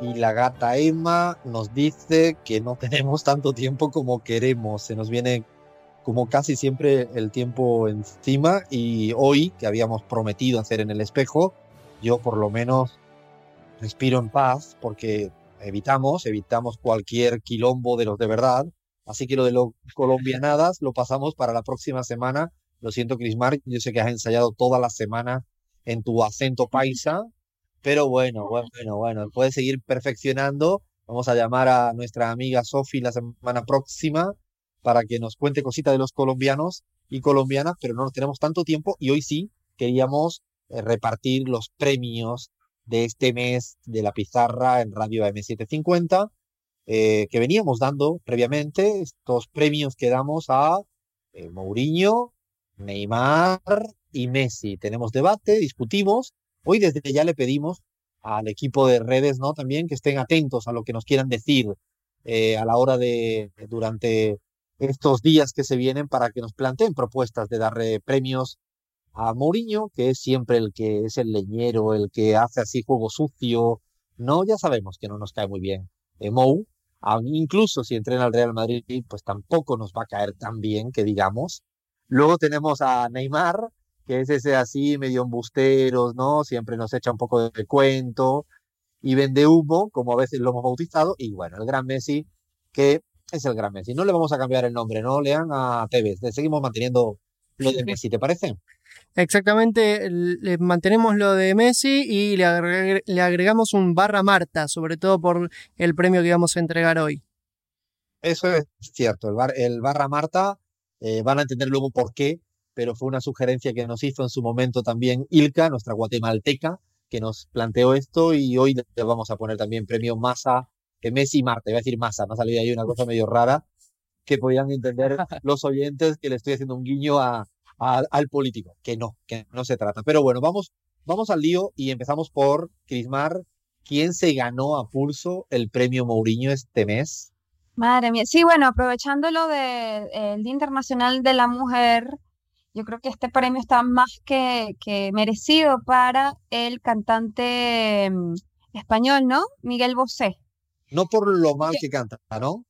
y la gata Emma nos dice que no tenemos tanto tiempo como queremos. Se nos viene como casi siempre el tiempo encima y hoy que habíamos prometido hacer en el espejo, yo por lo menos respiro en paz porque evitamos, evitamos cualquier quilombo de los de verdad. Así que lo de los colombianadas lo pasamos para la próxima semana. Lo siento, Crismar, yo sé que has ensayado toda la semana en tu acento paisa, pero bueno, bueno, bueno, puedes seguir perfeccionando. Vamos a llamar a nuestra amiga Sofi la semana próxima para que nos cuente cositas de los colombianos y colombianas, pero no tenemos tanto tiempo y hoy sí queríamos eh, repartir los premios de este mes de la pizarra en Radio M750 eh, que veníamos dando previamente, estos premios que damos a eh, Mourinho, Neymar y Messi. Tenemos debate, discutimos. Hoy desde ya le pedimos al equipo de redes, ¿no? También que estén atentos a lo que nos quieran decir a la hora de, durante estos días que se vienen para que nos planteen propuestas de darle premios a Mourinho, que es siempre el que es el leñero, el que hace así juego sucio. No, ya sabemos que no nos cae muy bien eh, Mou. Incluso si entrena al Real Madrid, pues tampoco nos va a caer tan bien que digamos. Luego tenemos a Neymar, que es ese así medio embusteros, ¿no? Siempre nos echa un poco de cuento y vende humo, como a veces lo hemos bautizado. Y bueno, el gran Messi, que es el gran Messi. No le vamos a cambiar el nombre, ¿no? Lean a Tevez. Le seguimos manteniendo lo de Messi, ¿te parece? Exactamente, le mantenemos lo de Messi y le, agregamos un barra Marta, sobre todo por el premio que vamos a entregar hoy. Eso es cierto, el, barra Marta, eh, van a entender luego por qué, pero fue una sugerencia que nos hizo en su momento también Ilka, nuestra guatemalteca, que nos planteó esto y hoy le vamos a poner también premio Masa que Messi y Marte, iba a decir masa, me ha salido ahí una cosa medio rara, que podían entender los oyentes que le estoy haciendo un guiño a, al político, que no, que no se trata. Pero bueno, vamos, vamos al lío y empezamos por Crismar. ¿Quién se ganó a pulso el premio Mourinho este mes? Madre mía, sí, bueno, aprovechando lo del Día Internacional de la Mujer, yo creo que este premio está más que, que merecido para el cantante mm, español, ¿no? Miguel Bosé. No por lo mal que canta, ¿no?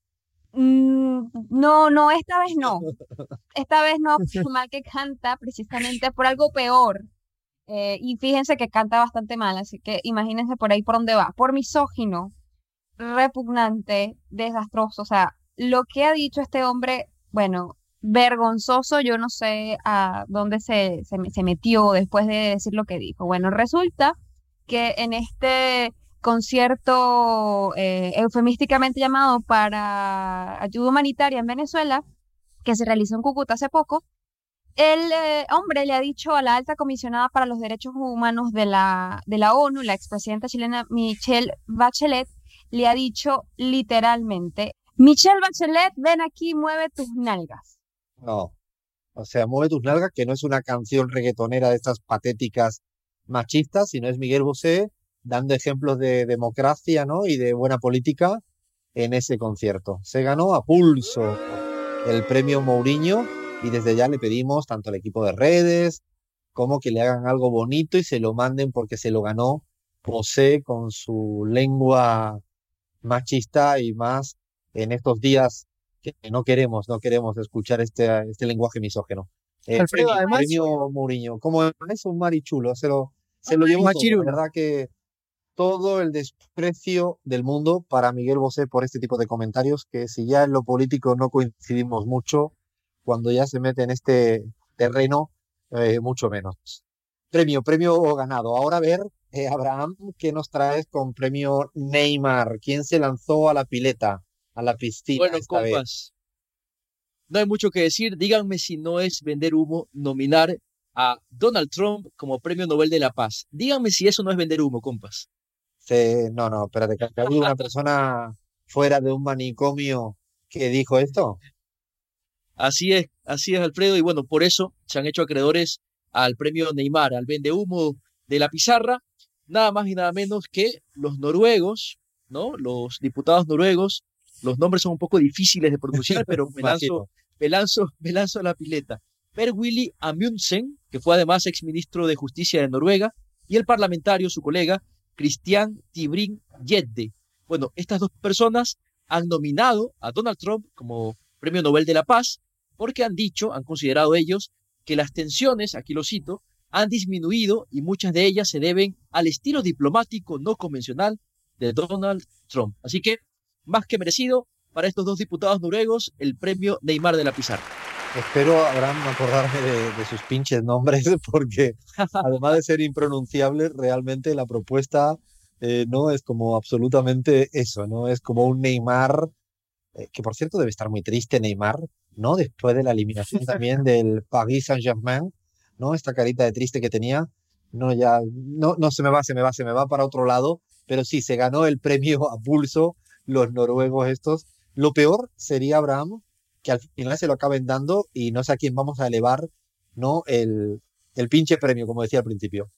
Mm, no, no, esta vez no. Esta vez no por lo mal que canta, precisamente por algo peor. Eh, y fíjense que canta bastante mal, así que imagínense por ahí por dónde va. Por misógino, repugnante, desastroso. O sea, lo que ha dicho este hombre, bueno, vergonzoso, yo no sé a dónde se, se, se metió después de decir lo que dijo. Bueno, resulta que en este concierto eh, eufemísticamente llamado para ayuda humanitaria en Venezuela, que se realizó en Cúcuta hace poco, el eh, hombre le ha dicho a la alta comisionada para los derechos humanos de la, de la ONU, la expresidenta chilena Michelle Bachelet, le ha dicho literalmente, Michelle Bachelet, ven aquí, mueve tus nalgas. No, o sea, mueve tus nalgas, que no es una canción reggaetonera de estas patéticas machistas, sino es Miguel Bosé dando ejemplos de democracia ¿no? y de buena política en ese concierto. Se ganó a pulso el premio Mourinho y desde ya le pedimos tanto al equipo de redes como que le hagan algo bonito y se lo manden porque se lo ganó José con su lengua machista y más en estos días que no queremos, no queremos escuchar este, este lenguaje misógeno. El premio, Mourinho, como es un marichulo, se lo, se lo llevo todo, verdad que todo el desprecio del mundo para Miguel Bosé por este tipo de comentarios, que si ya en lo político no coincidimos mucho, cuando ya se mete en este terreno, eh, mucho menos. Premio, premio ganado. Ahora a ver, eh, Abraham, ¿qué nos traes con premio Neymar? ¿Quién se lanzó a la pileta, a la piscina? Bueno, compas, no hay mucho que decir. Díganme si no es vender humo nominar a Donald Trump como Premio Nobel de la Paz. Díganme si eso no es vender humo, compas no, no, espérate, que ha habido una persona fuera de un manicomio que dijo esto. Así es, así es, Alfredo, y bueno, por eso se han hecho acreedores al premio Neymar, al vende humo de la pizarra, nada más y nada menos que los noruegos, ¿no? Los diputados noruegos, los nombres son un poco difíciles de pronunciar, pero me lanzo, me lanzo, me lanzo a la pileta. Per Willy Amundsen, que fue además exministro de Justicia de Noruega, y el parlamentario, su colega, Cristian Tibrin Yedde, Bueno, estas dos personas han nominado a Donald Trump como Premio Nobel de la Paz porque han dicho, han considerado ellos, que las tensiones, aquí lo cito, han disminuido y muchas de ellas se deben al estilo diplomático no convencional de Donald Trump. Así que, más que merecido para estos dos diputados noruegos, el premio Neymar de la Pizarra. Espero, Abraham, acordarme de, sus pinches nombres, porque además de ser impronunciable, realmente la propuesta eh, no es como absolutamente eso, ¿no? Es como un Neymar, eh, que por cierto debe estar muy triste Neymar, ¿no? Después de la eliminación también del Paris Saint-Germain, ¿no? Esta carita de triste que tenía, no, ya, no, no se me va, se me va, se me va para otro lado, pero sí, se ganó el premio a pulso los noruegos estos. Lo peor sería, Abraham, que al final se lo acaben dando y no sé a quién vamos a elevar, ¿no? El, el pinche premio, como decía al principio.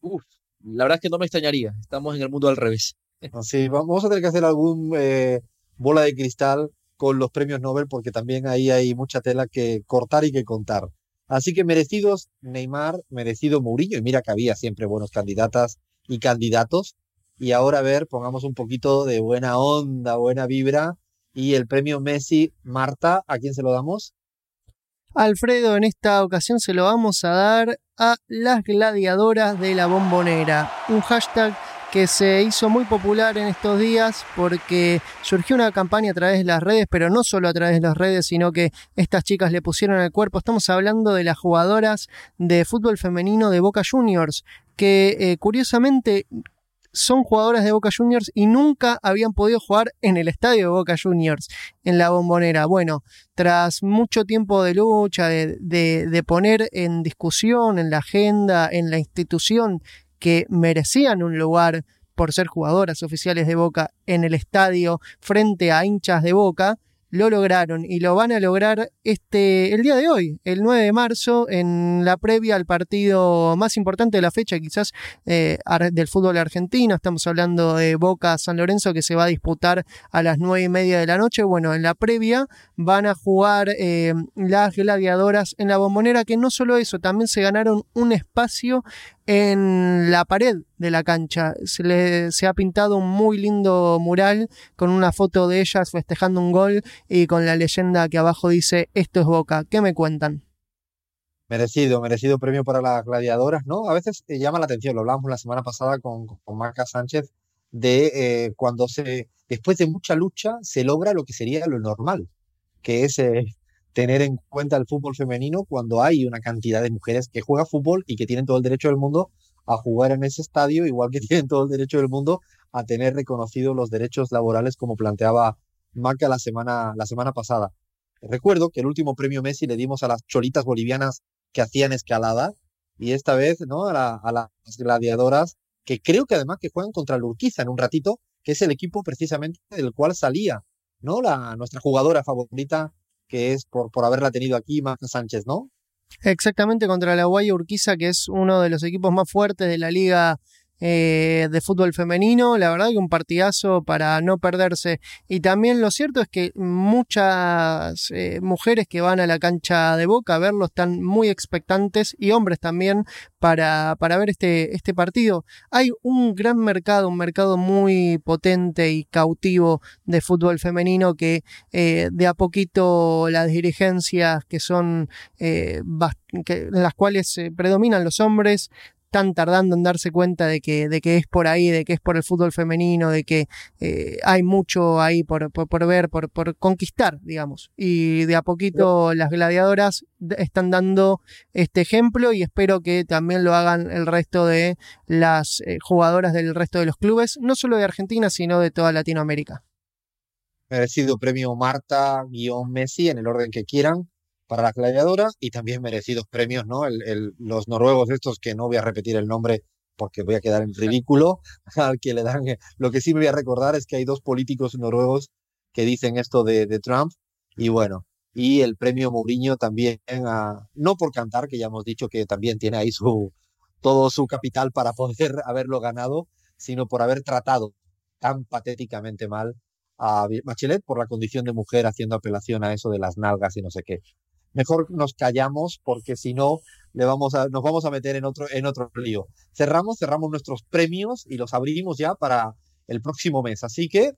Uf, la verdad es que no me extrañaría, estamos en el mundo al revés. Sí, vamos a tener que hacer algún eh, bola de cristal con los premios Nobel porque también ahí hay mucha tela que cortar y que contar. Así que merecidos Neymar, merecido Mourinho, y mira que había siempre buenos candidatas y candidatos. Y ahora a ver, pongamos un poquito de buena onda, buena vibra. Y el premio Messi, Marta, ¿a quién se lo damos? Alfredo, en esta ocasión se lo vamos a dar a las gladiadoras de la bombonera. Un hashtag que se hizo muy popular en estos días porque surgió una campaña a través de las redes, pero no solo a través de las redes, sino que estas chicas le pusieron el cuerpo. Estamos hablando de las jugadoras de fútbol femenino de Boca Juniors, que eh, curiosamente son jugadoras de Boca Juniors y nunca habían podido jugar en el estadio de Boca Juniors, en la bombonera. Bueno, tras mucho tiempo de lucha, de, de poner en discusión, en la agenda, en la institución que merecían un lugar por ser jugadoras oficiales de Boca en el estadio frente a hinchas de Boca, lo lograron y lo van a lograr este el día de hoy, el 9 de marzo, en la previa al partido más importante de la fecha, quizás eh, del fútbol argentino. Estamos hablando de Boca San Lorenzo que se va a disputar a las nueve y media de la noche. Bueno, en la previa van a jugar eh, las gladiadoras en la bombonera, que no solo eso, también se ganaron un espacio en la pared de la cancha. Se, le, se ha pintado un muy lindo mural con una foto de ellas festejando un gol y con la leyenda que abajo dice esto es Boca. ¿Qué me cuentan? Merecido, merecido premio para las gladiadoras, ¿no? A veces eh, llama la atención, lo hablábamos la semana pasada con, con Marca Sánchez, de eh, cuando se, después de mucha lucha, se logra lo que sería lo normal, que es eh, tener en cuenta el fútbol femenino cuando hay una cantidad de mujeres que juegan fútbol y que tienen todo el derecho del mundo a jugar en ese estadio, igual que tienen todo el derecho del mundo a tener reconocidos los derechos laborales como planteaba Maca la semana, la semana pasada. Recuerdo que el último premio Messi le dimos a las cholitas bolivianas que hacían escalada y esta vez ¿no? a, a las gladiadoras que creo que además que juegan contra el Urquiza en un ratito, que es el equipo precisamente del cual salía ¿no? la, nuestra jugadora favorita que es por, por haberla tenido aquí, Marta Sánchez, ¿no? Exactamente, contra la Guaya Urquiza, que es uno de los equipos más fuertes de la liga eh, de fútbol femenino. La verdad que un partidazo para no perderse. Y también lo cierto es que muchas eh, mujeres que van a la cancha de Boca a verlo están muy expectantes y hombres también para, para ver este, este partido. Hay un gran mercado, un mercado muy potente y cautivo de fútbol femenino que eh, de a poquito las dirigencias que son que, en las cuales predominan los hombres están tardando en darse cuenta de que, de que es por ahí, de que es por el fútbol femenino, de que eh, hay mucho ahí por, por, ver, por, por, conquistar, digamos. Y de a poquito las gladiadoras están dando este ejemplo y espero que también lo hagan el resto de las eh, jugadoras del resto de los clubes, no solo de Argentina, sino de toda Latinoamérica. Merecido premio Marta-Messi en el orden que quieran para la gladiadora y también merecidos premios, ¿no? El, los noruegos estos, que no voy a repetir el nombre porque voy a quedar en ridículo, al que le dan... Lo que sí me voy a recordar es que hay dos políticos noruegos que dicen esto de, de Trump y bueno, y el premio Mourinho también, no por cantar, que ya hemos dicho que también tiene ahí su todo su capital para poder haberlo ganado, sino por haber tratado tan patéticamente mal a Bachelet por la condición de mujer haciendo apelación a eso de las nalgas y no sé qué mejor nos callamos porque si no le vamos a, nos vamos a meter en otro, en otro lío. Cerramos, cerramos nuestros premios y los abrimos ya para el próximo mes. Así que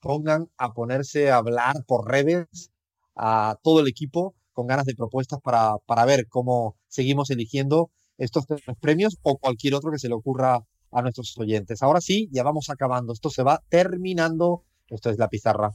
pongan a ponerse a hablar por redes a todo el equipo con ganas de propuestas para, para ver cómo seguimos eligiendo estos premios o cualquier otro que se le ocurra a nuestros oyentes. Ahora sí, ya vamos acabando. Esto se va terminando. Esto es la pizarra.